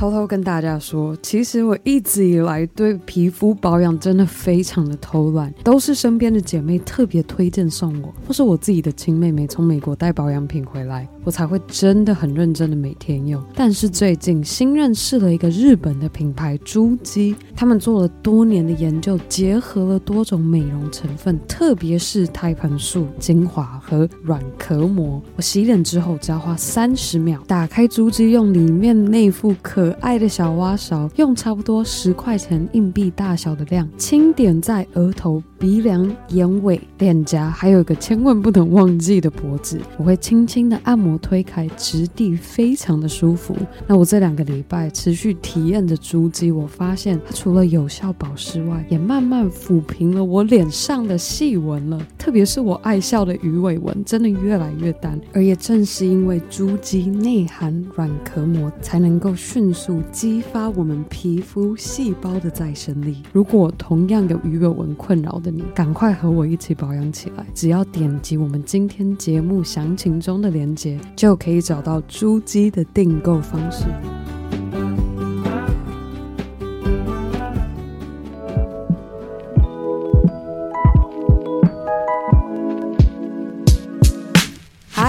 偷偷跟大家说，其实我一直以来对皮肤保养真的非常的偷懒，都是身边的姐妹特别推荐送我，或是我自己的亲妹妹从美国带保养品回来，我才会真的很认真的每天用。但是最近新认识了一个日本的品牌珠肌，他们做了多年的研究，结合了多种美容成分，特别是胎盘素、精华和软壳膜。我洗脸之后只要花三十秒，打开珠肌，用里面那副可爱的小挖勺，用差不多十块钱硬币大小的量，轻点在额头。鼻梁、眼尾、脸颊，还有一个千万不能忘记的脖子，我会轻轻的按摩推开，质地非常的舒服。那我这两个礼拜持续体验着珠肌，我发现它除了有效保湿外，也慢慢抚平了我脸上的细纹了。特别是我爱笑的鱼尾纹，真的越来越淡。而也正是因为珠肌内含软壳膜，才能够迅速激发我们皮肤细胞的再生力。如果同样有鱼尾纹困扰的，你赶快和我一起保养起来！只要点击我们今天节目详情中的链接，就可以找到珠肌的订购方式。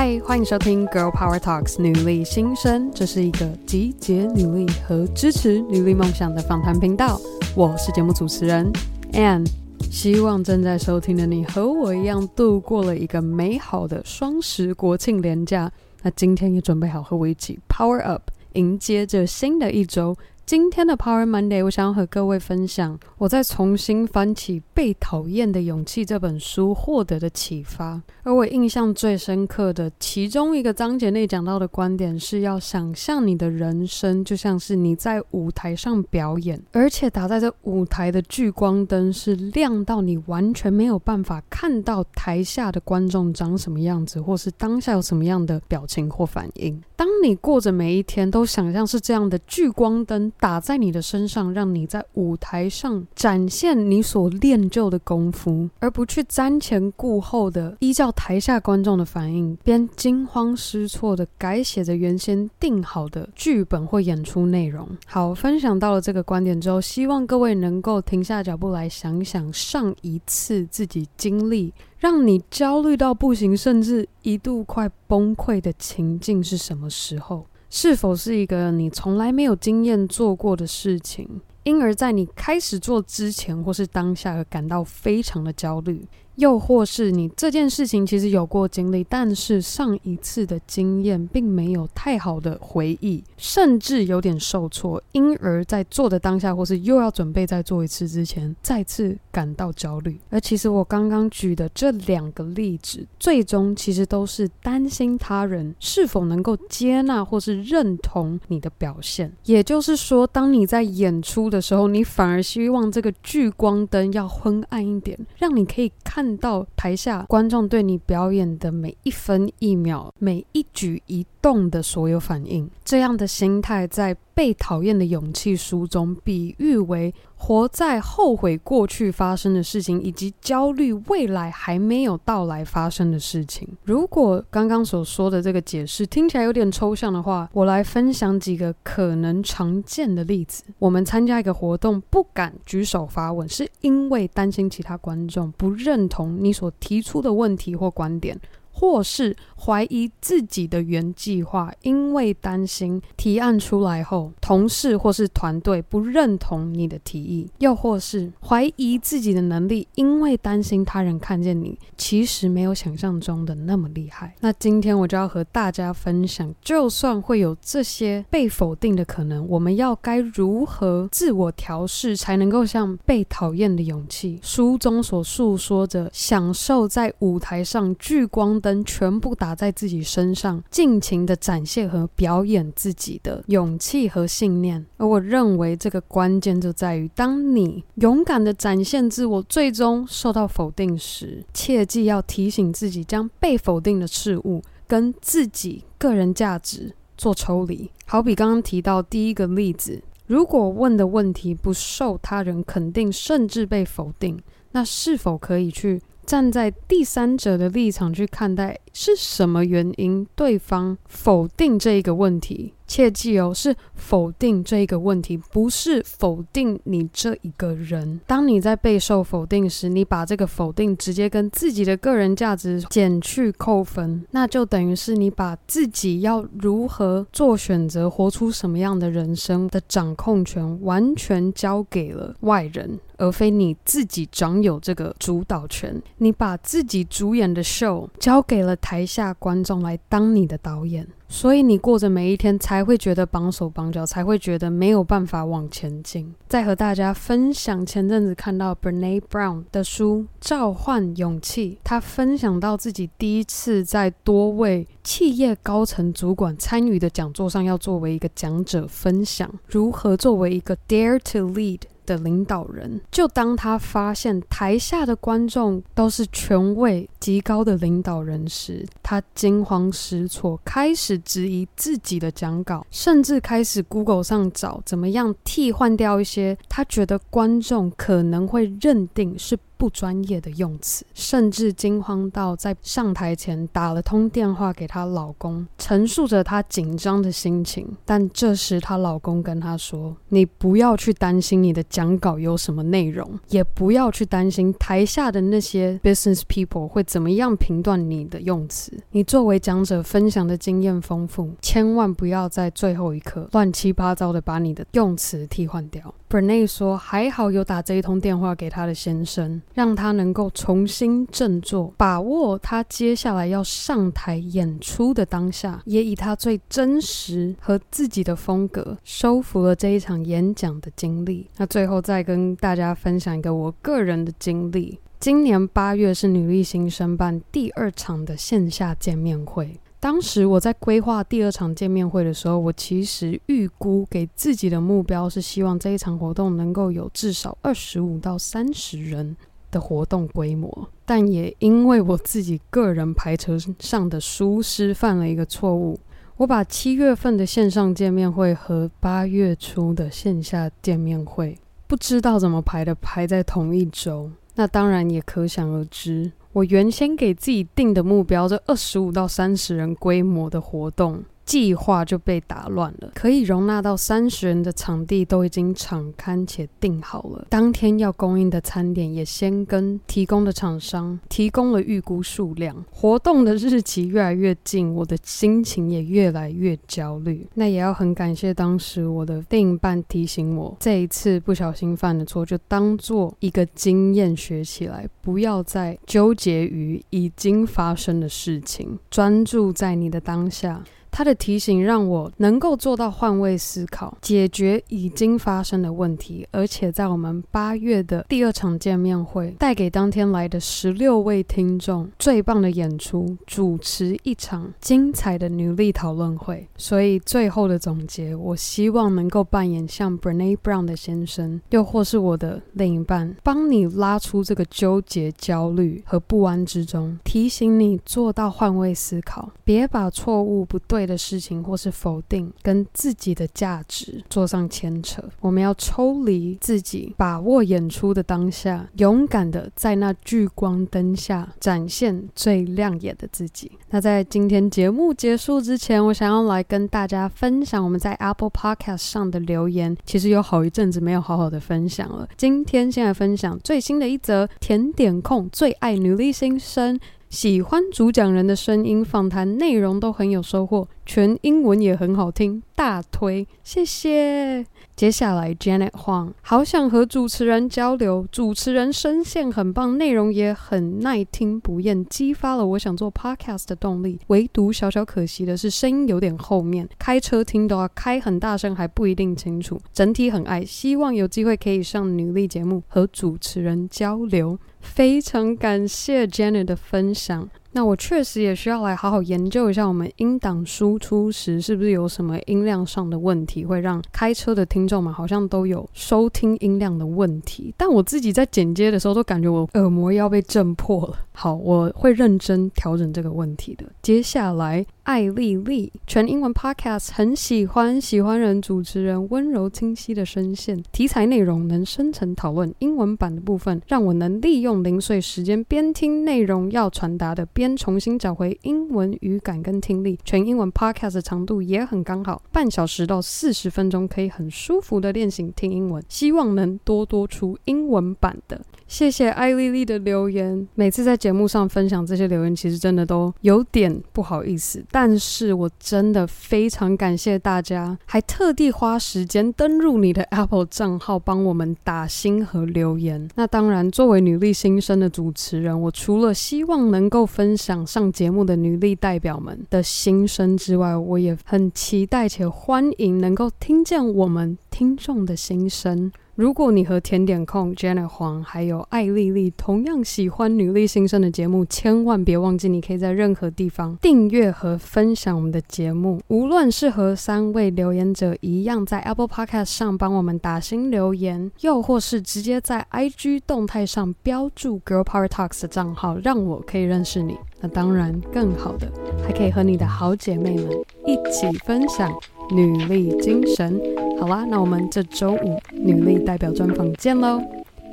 嗨，欢迎收听 Girl Power Talks 女力新生，这是一个集结女力和支持女力梦想的访谈频道。我是节目主持人 Ann。希望正在收听的你和我一样度过了一个美好的双十国庆连假，那今天也准备好和我一起 Power Up，迎接着新的一周。今天的 Power Monday，我想要和各位分享我在重新翻起《被讨厌的勇气》这本书获得的启发。而我印象最深刻的其中一个章节内讲到的观点是要想象你的人生就像是你在舞台上表演，而且打在这舞台的聚光灯是亮到你完全没有办法看到台下的观众长什么样子，或是当下有什么样的表情或反应。当你过着每一天都想象是这样的聚光灯打在你的身上，让你在舞台上展现你所练就的功夫，而不去瞻前顾后的依照台下观众的反应，边惊慌失措的改写着原先定好的剧本或演出内容。好，分享到了这个观点之后，希望各位能够停下脚步来想想上一次自己经历。让你焦虑到不行，甚至一度快崩溃的情境是什么时候？是否是一个你从来没有经验做过的事情，因而在你开始做之前或是当下而感到非常的焦虑？又或是你这件事情其实有过经历，但是上一次的经验并没有太好的回忆，甚至有点受挫，因而在做的当下或是又要准备再做一次之前，再次感到焦虑。而其实我刚刚举的这两个例子，最终其实都是担心他人是否能够接纳或是认同你的表现。也就是说，当你在演出的时候，你反而希望这个聚光灯要昏暗一点，让你可以看。到台下观众对你表演的每一分一秒、每一举一动的所有反应，这样的心态在。被讨厌的勇气书中比喻为活在后悔过去发生的事情，以及焦虑未来还没有到来发生的事情。如果刚刚所说的这个解释听起来有点抽象的话，我来分享几个可能常见的例子。我们参加一个活动，不敢举手发问，是因为担心其他观众不认同你所提出的问题或观点。或是怀疑自己的原计划，因为担心提案出来后，同事或是团队不认同你的提议；又或是怀疑自己的能力，因为担心他人看见你其实没有想象中的那么厉害。那今天我就要和大家分享，就算会有这些被否定的可能，我们要该如何自我调试，才能够像被讨厌的勇气书中所诉说着，享受在舞台上聚光灯。全部打在自己身上，尽情的展现和表演自己的勇气和信念。而我认为这个关键就在于，当你勇敢的展现自我，最终受到否定时，切记要提醒自己，将被否定的事物跟自己个人价值做抽离。好比刚刚提到第一个例子，如果问的问题不受他人肯定，甚至被否定，那是否可以去站在第三者的立场去看待，是什么原因对方否定这一个问题？切记哦，是否定这一个问题，不是否定你这一个人。当你在备受否定时，你把这个否定直接跟自己的个人价值减去扣分，那就等于是你把自己要如何做选择、活出什么样的人生的掌控权完全交给了外人。而非你自己掌有这个主导权，你把自己主演的 show 交给了台下观众来当你的导演，所以你过着每一天才会觉得绑手绑脚，才会觉得没有办法往前进。再和大家分享前阵子看到 Brene Brown 的书《召唤勇气》，他分享到自己第一次在多位企业高层主管参与的讲座上，要作为一个讲者分享如何作为一个 Dare to Lead。的领导人，就当他发现台下的观众都是权位极高的领导人时，他惊慌失措，开始质疑自己的讲稿，甚至开始 Google 上找怎么样替换掉一些他觉得观众可能会认定是。不专业的用词，甚至惊慌到在上台前打了通电话给她老公，陈述着她紧张的心情。但这时她老公跟她说：“你不要去担心你的讲稿有什么内容，也不要去担心台下的那些 business people 会怎么样评断你的用词。你作为讲者分享的经验丰富，千万不要在最后一刻乱七八糟的把你的用词替换掉。” Brené 说：“还好有打这一通电话给他的先生，让他能够重新振作，把握他接下来要上台演出的当下，也以他最真实和自己的风格，收服了这一场演讲的经历。那最后再跟大家分享一个我个人的经历：今年八月是女力新生办第二场的线下见面会。”当时我在规划第二场见面会的时候，我其实预估给自己的目标是希望这一场活动能够有至少二十五到三十人的活动规模。但也因为我自己个人排程上的疏失犯了一个错误，我把七月份的线上见面会和八月初的线下见面会不知道怎么排的排在同一周，那当然也可想而知。我原先给自己定的目标，这二十五到三十人规模的活动。计划就被打乱了，可以容纳到三十人的场地都已经场勘且订好了，当天要供应的餐点也先跟提供的厂商提供了预估数量。活动的日期越来越近，我的心情也越来越焦虑。那也要很感谢当时我的另一半提醒我，这一次不小心犯的错就当做一个经验学起来，不要再纠结于已经发生的事情，专注在你的当下。他的提醒让我能够做到换位思考，解决已经发生的问题，而且在我们八月的第二场见面会，带给当天来的十六位听众最棒的演出，主持一场精彩的女力讨论会。所以最后的总结，我希望能够扮演像 Brene Brown 的先生，又或是我的另一半，帮你拉出这个纠结、焦虑和不安之中，提醒你做到换位思考，别把错误不对的事情，或是否定跟自己的价值做上牵扯，我们要抽离自己，把握演出的当下，勇敢的在那聚光灯下展现最亮眼的自己。那在今天节目结束之前，我想要来跟大家分享我们在 Apple Podcast 上的留言。其实有好一阵子没有好好的分享了，今天先来分享最新的一则，甜点控最爱女力新生。喜欢主讲人的声音，访谈内容都很有收获，全英文也很好听，大推，谢谢。接下来，Janet Huang，好想和主持人交流，主持人声线很棒，内容也很耐听不厌，激发了我想做 Podcast 的动力。唯独小小可惜的是，声音有点后面，开车听的话开很大声，还不一定清楚。整体很爱，希望有机会可以上女力节目和主持人交流。非常感谢 Janet 的分享。那我确实也需要来好好研究一下，我们音档输出时是不是有什么音量上的问题，会让开车的听众们好像都有收听音量的问题。但我自己在剪接的时候都感觉我耳膜要被震破了。好，我会认真调整这个问题的。接下来艾莉莉，全英文 podcast，很喜欢喜欢人主持人温柔清晰的声线，题材内容能深层讨论。英文版的部分，让我能利用零碎时间边听内容要传达的，边重新找回英文语感跟听力。全英文 podcast 长度也很刚好，半小时到四十分钟，可以很舒服的练习听英文。希望能多多出英文版的。谢谢艾莉莉的留言。每次在节目上分享这些留言，其实真的都有点不好意思，但是我真的非常感谢大家，还特地花时间登入你的 Apple 账号帮我们打星和留言。那当然，作为女力新生的主持人，我除了希望能够分享上节目的女力代表们的心声之外，我也很期待且欢迎能够听见我们听众的心声。如果你和甜点控 Janet 黄还有艾莉莉同样喜欢女力新生的节目，千万别忘记，你可以在任何地方订阅和分享我们的节目。无论是和三位留言者一样，在 Apple Podcast 上帮我们打新留言，又或是直接在 IG 动态上标注 Girl Power Talks 的账号，让我可以认识你。那当然，更好的还可以和你的好姐妹们一起分享。女力精神，好啦，那我们这周五女力代表专访见喽，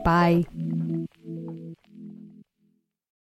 拜。